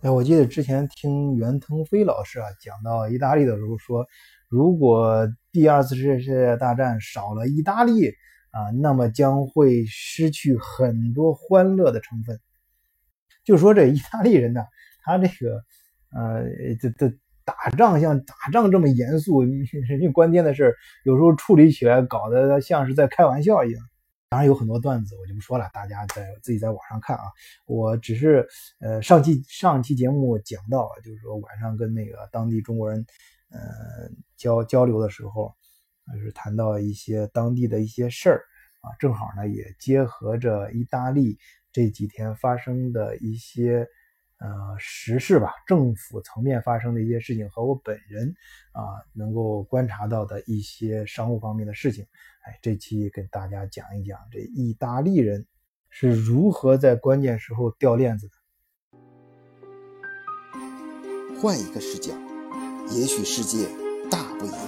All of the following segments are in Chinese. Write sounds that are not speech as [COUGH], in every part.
哎，我记得之前听袁腾飞老师啊讲到意大利的时候说，如果第二次世界大战少了意大利啊，那么将会失去很多欢乐的成分。就说这意大利人呢，他这个呃，这这打仗像打仗这么严肃，[LAUGHS] 人家关键的事有时候处理起来搞得像是在开玩笑一样。当然有很多段子，我就不说了，大家在自己在网上看啊。我只是呃上期上期节目讲到，就是说晚上跟那个当地中国人呃交交流的时候，就是谈到一些当地的一些事儿啊，正好呢也结合着意大利这几天发生的一些呃时事吧，政府层面发生的一些事情和我本人啊能够观察到的一些商务方面的事情。这期跟大家讲一讲，这意大利人是如何在关键时候掉链子的。换一个视角，也许世界大不一样。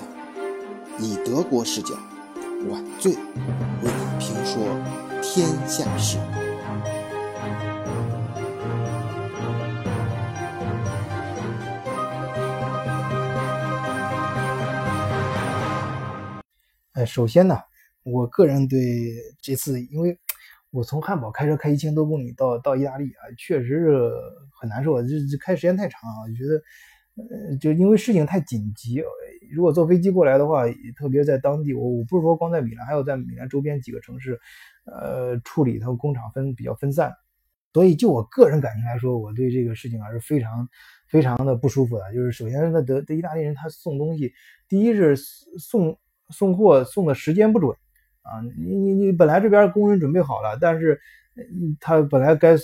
以德国视角，晚醉为你评说天下事。首先呢。我个人对这次，因为我从汉堡开车开一千多公里到到意大利啊，确实是很难受。这这开时间太长啊，我觉得，呃，就因为事情太紧急。如果坐飞机过来的话，特别在当地，我我不是说光在米兰，还有在米兰周边几个城市，呃，处理它工厂分比较分散。所以就我个人感情来说，我对这个事情还是非常非常的不舒服的。就是首先，那德德意大利人他送东西，第一是送送货送的时间不准。啊，你你你本来这边工人准备好了，但是他本来该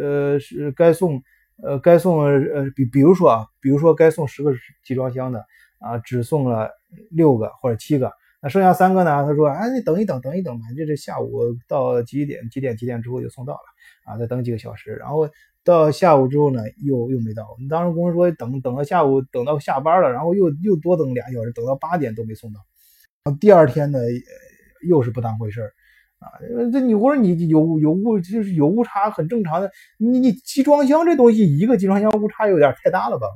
呃是该送呃该送呃比比如说啊，比如说该送十个集装箱的啊，只送了六个或者七个，那剩下三个呢？他说哎，你等一等，等一等吧，这这下午到几点几点几点之后就送到了啊，再等几个小时，然后到下午之后呢，又又没到。当时工人说等等到下午等到下班了，然后又又多等俩小时，等到八点都没送到。然后第二天呢？又是不当回事儿啊！这你或者你有有误，就是有误差很正常的。你你集装箱这东西，一个集装箱误差有点太大了吧？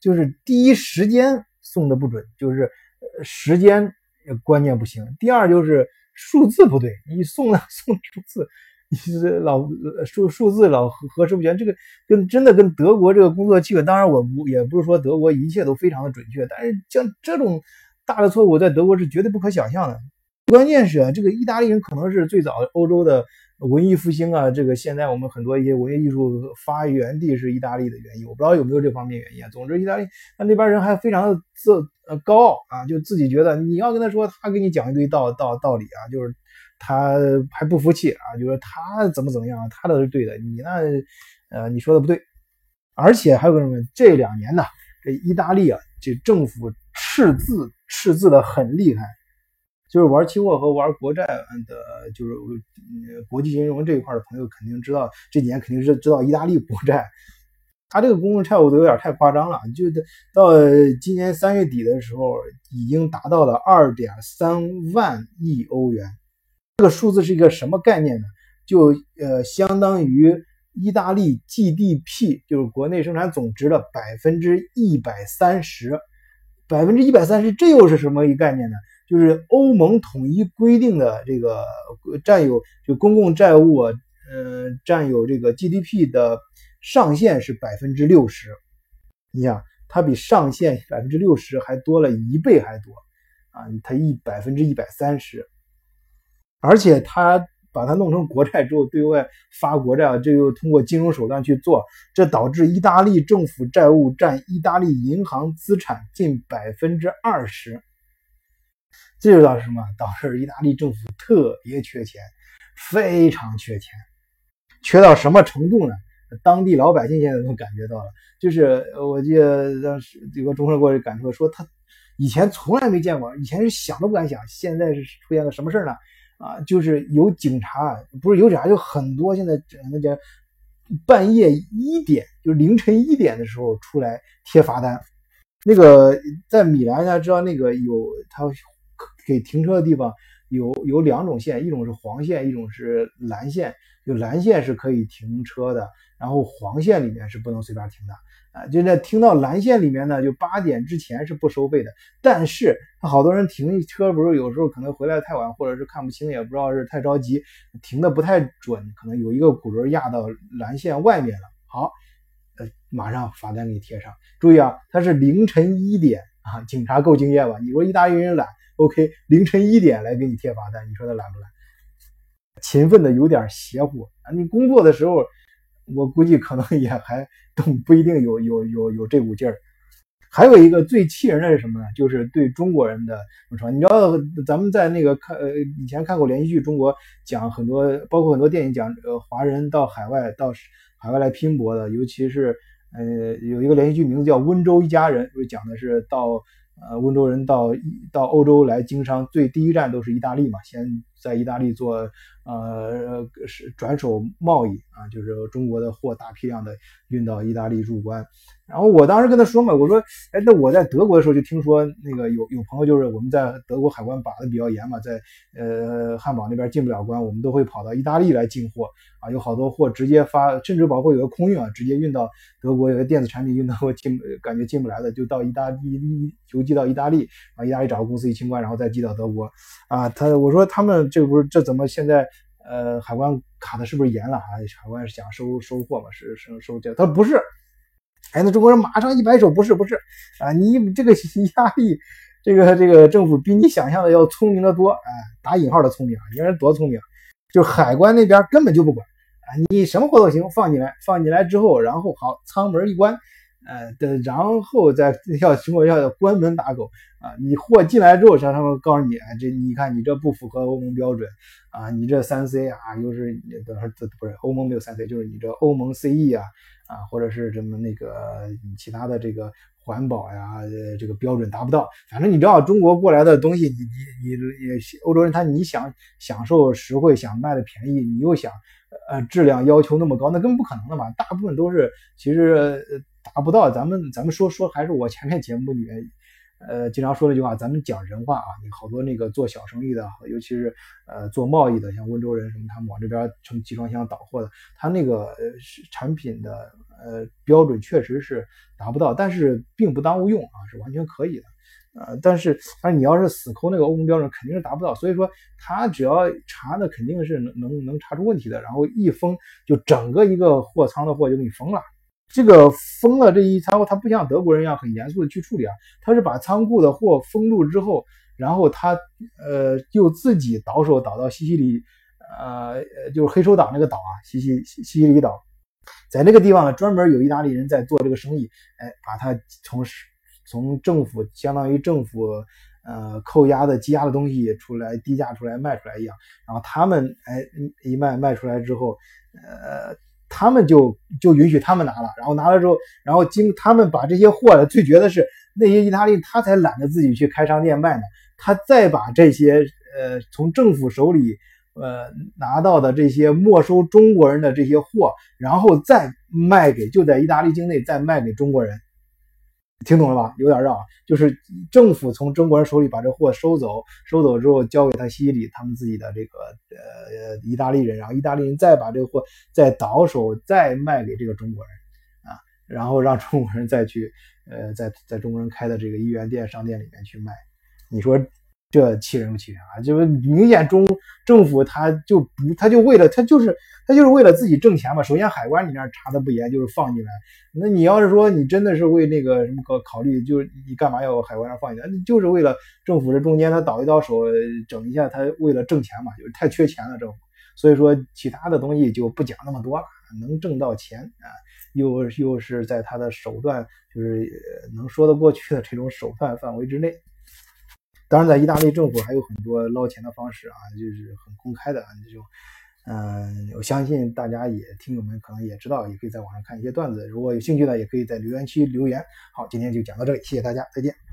就是第一时间送的不准，就是时间观念不行。第二就是数字不对，你送的 [LAUGHS] 送数字，你是老数数字老核核实不全。这个跟真的跟德国这个工作气氛，当然我不也不是说德国一切都非常的准确，但是像这种大的错误，在德国是绝对不可想象的。关键是啊，这个意大利人可能是最早欧洲的文艺复兴啊，这个现在我们很多一些文艺艺术发源地是意大利的原因，我不知道有没有这方面原因啊。总之，意大利他那边人还非常的自呃高傲啊，就自己觉得你要跟他说，他给你讲一堆道道道理啊，就是他还不服气啊，就说他怎么怎么样，他都是对的，你那呃你说的不对。而且还有个什么，这两年呢，这意大利啊，这政府赤字赤字的很厉害。就是玩期货和玩国债的，就是国际金融这一块的朋友肯定知道，这几年肯定是知道意大利国债，它这个公共债务都有点太夸张了。就到今年三月底的时候，已经达到了二点三万亿欧元。这个数字是一个什么概念呢？就呃，相当于意大利 GDP，就是国内生产总值的百分之一百三十，百分之一百三十，这又是什么一概念呢？就是欧盟统一规定的这个占有就公共债务，呃，占有这个 GDP 的上限是百分之六十。你想，它比上限百分之六十还多了一倍还多啊！它一百分之一百三十，而且它把它弄成国债之后，对外发国债，这又通过金融手段去做，这导致意大利政府债务占意大利银行资产近百分之二十。这就导致什么？导致意大利政府特别缺钱，非常缺钱，缺到什么程度呢？当地老百姓现在都感觉到了。就是我记得当时有个中国人过来感受说，他以前从来没见过，以前是想都不敢想，现在是出现了什么事呢？啊，就是有警察，不是有警察，就很多现在那叫半夜一点，就凌晨一点的时候出来贴罚单。那个在米兰，大家知道那个有他。给停车的地方有有两种线，一种是黄线，一种是蓝线。就蓝线是可以停车的，然后黄线里面是不能随便停的啊。就在停到蓝线里面呢，就八点之前是不收费的。但是好多人停车，不是有时候可能回来太晚，或者是看不清，也不知道是太着急，停的不太准，可能有一个轱辘压到蓝线外面了。好，呃，马上罚单给贴上。注意啊，它是凌晨一点啊，警察够敬业吧？你说意大利人懒，OK，凌晨一点来给你贴罚单，你说他懒不懒？勤奋的有点邪乎啊！你工作的时候，我估计可能也还都不一定有有有有这股劲儿。还有一个最气人的是什么呢？就是对中国人的说，你知道咱们在那个看呃以前看过连续剧，中国讲很多，包括很多电影讲呃华人到海外到海外来拼搏的，尤其是呃有一个连续剧名字叫《温州一家人》，就讲的是到呃温州人到到欧洲来经商，最第一站都是意大利嘛，先在意大利做。呃，是转手贸易啊，就是中国的货大批量的运到意大利入关。然后我当时跟他说嘛，我说，哎，那我在德国的时候就听说那个有有朋友就是我们在德国海关把的比较严嘛，在呃汉堡那边进不了关，我们都会跑到意大利来进货啊，有好多货直接发，甚至包括有个空运啊，直接运到德国，有个电子产品运到进感觉进不来的，就到意大利邮寄到意大利，啊，意大利找个公司一清关，然后再寄到德国啊。他我说他们这不是这怎么现在？呃，海关卡的是不是严了啊？海关是想收收货嘛？是收收这？他说不是。哎，那中国人马上一摆手，不是不是啊！你这个压力，这个这个政府比你想象的要聪明的多啊！打引号的聪明啊！你看人多聪明？就海关那边根本就不管啊！你什么货都行，放进来，放进来之后，然后好，舱门一关。呃，的，然后再要中国要关门打狗啊！你货进来之后，像他们告诉你啊，这你看你这不符合欧盟标准啊！你这三 C 啊，又是等会儿不是欧盟没有三 C，就是你这欧盟 CE 啊啊，或者是什么那个其他的这个环保呀，这个标准达不到。反正你知道中国过来的东西，你你你也欧洲人他你想享受实惠，想卖的便宜，你又想呃质量要求那么高，那根本不可能的嘛！大部分都是其实。呃达不到，咱们咱们说说还是我前面节目里面，呃，经常说那句话，咱们讲人话啊。好多那个做小生意的，尤其是呃做贸易的，像温州人什么，他们往这边乘集装箱倒货的，他那个呃产品的呃标准确实是达不到，但是并不耽误用啊，是完全可以的。呃，但是但是你要是死抠那个欧盟标准，肯定是达不到。所以说他只要查，的肯定是能能能查出问题的。然后一封，就整个一个货仓的货就给你封了。这个封了这一仓库，他不像德国人一样很严肃的去处理啊，他是把仓库的货封住之后，然后他呃就自己倒手倒到西西里，呃就是黑手党那个岛啊，西西西西里岛，在那个地方呢，专门有意大利人在做这个生意，哎，把它从从政府相当于政府呃扣押的积压的东西出来低价出来卖出来一样，然后他们哎一卖卖出来之后，呃。他们就就允许他们拿了，然后拿了之后，然后经他们把这些货呢，最绝的是那些意大利他才懒得自己去开商店卖呢，他再把这些呃从政府手里呃拿到的这些没收中国人的这些货，然后再卖给就在意大利境内再卖给中国人。听懂了吧？有点绕，就是政府从中国人手里把这货收走，收走之后交给他西西里他们自己的这个呃意大利人，然后意大利人再把这个货再倒手再卖给这个中国人啊，然后让中国人再去呃在在中国人开的这个一元店商店里面去卖，你说？这气人不气人啊？就是明显中政府他就不他就为了他就是他就是为了自己挣钱嘛。首先海关里面查的不严，就是放进来。那你要是说你真的是为那个什么考考虑，就是你干嘛要海关上放进来？就是为了政府这中间他倒一倒手整一下，他为了挣钱嘛，就是太缺钱了政府。所以说其他的东西就不讲那么多了，能挣到钱啊，又又是在他的手段就是能说得过去的这种手段范围之内。当然，在意大利政府还有很多捞钱的方式啊，就是很公开的啊这种。嗯，我相信大家也听友们可能也知道，也可以在网上看一些段子。如果有兴趣呢，也可以在留言区留言。好，今天就讲到这里，谢谢大家，再见。